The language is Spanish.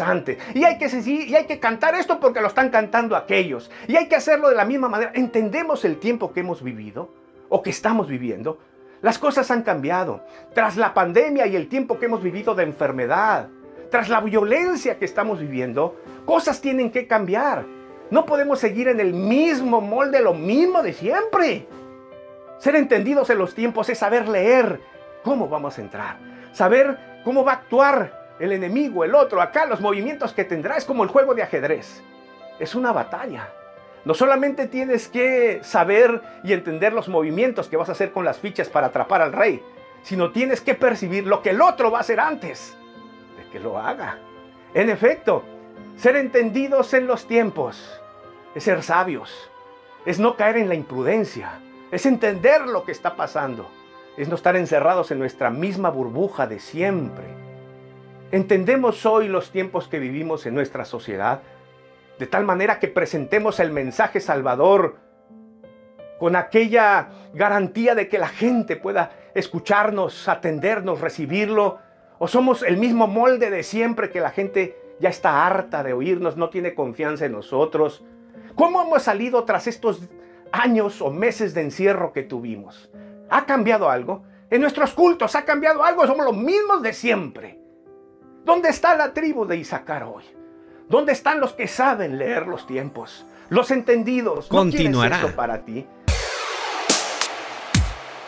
antes. Y hay, que, y hay que cantar esto porque lo están cantando aquellos. Y hay que hacerlo de la misma manera. ¿Entendemos el tiempo que hemos vivido o que estamos viviendo? Las cosas han cambiado. Tras la pandemia y el tiempo que hemos vivido de enfermedad, tras la violencia que estamos viviendo, cosas tienen que cambiar. No podemos seguir en el mismo molde, lo mismo de siempre. Ser entendidos en los tiempos es saber leer cómo vamos a entrar, saber cómo va a actuar el enemigo, el otro, acá los movimientos que tendrá. Es como el juego de ajedrez. Es una batalla. No solamente tienes que saber y entender los movimientos que vas a hacer con las fichas para atrapar al rey, sino tienes que percibir lo que el otro va a hacer antes de que lo haga. En efecto, ser entendidos en los tiempos es ser sabios, es no caer en la imprudencia, es entender lo que está pasando, es no estar encerrados en nuestra misma burbuja de siempre. ¿Entendemos hoy los tiempos que vivimos en nuestra sociedad? De tal manera que presentemos el mensaje salvador con aquella garantía de que la gente pueda escucharnos, atendernos, recibirlo. ¿O somos el mismo molde de siempre que la gente ya está harta de oírnos, no tiene confianza en nosotros? ¿Cómo hemos salido tras estos años o meses de encierro que tuvimos? ¿Ha cambiado algo? En nuestros cultos ha cambiado algo, somos los mismos de siempre. ¿Dónde está la tribu de Isaacar hoy? ¿Dónde están los que saben leer los tiempos? Los entendidos. Continuará. ¿No eso para ti?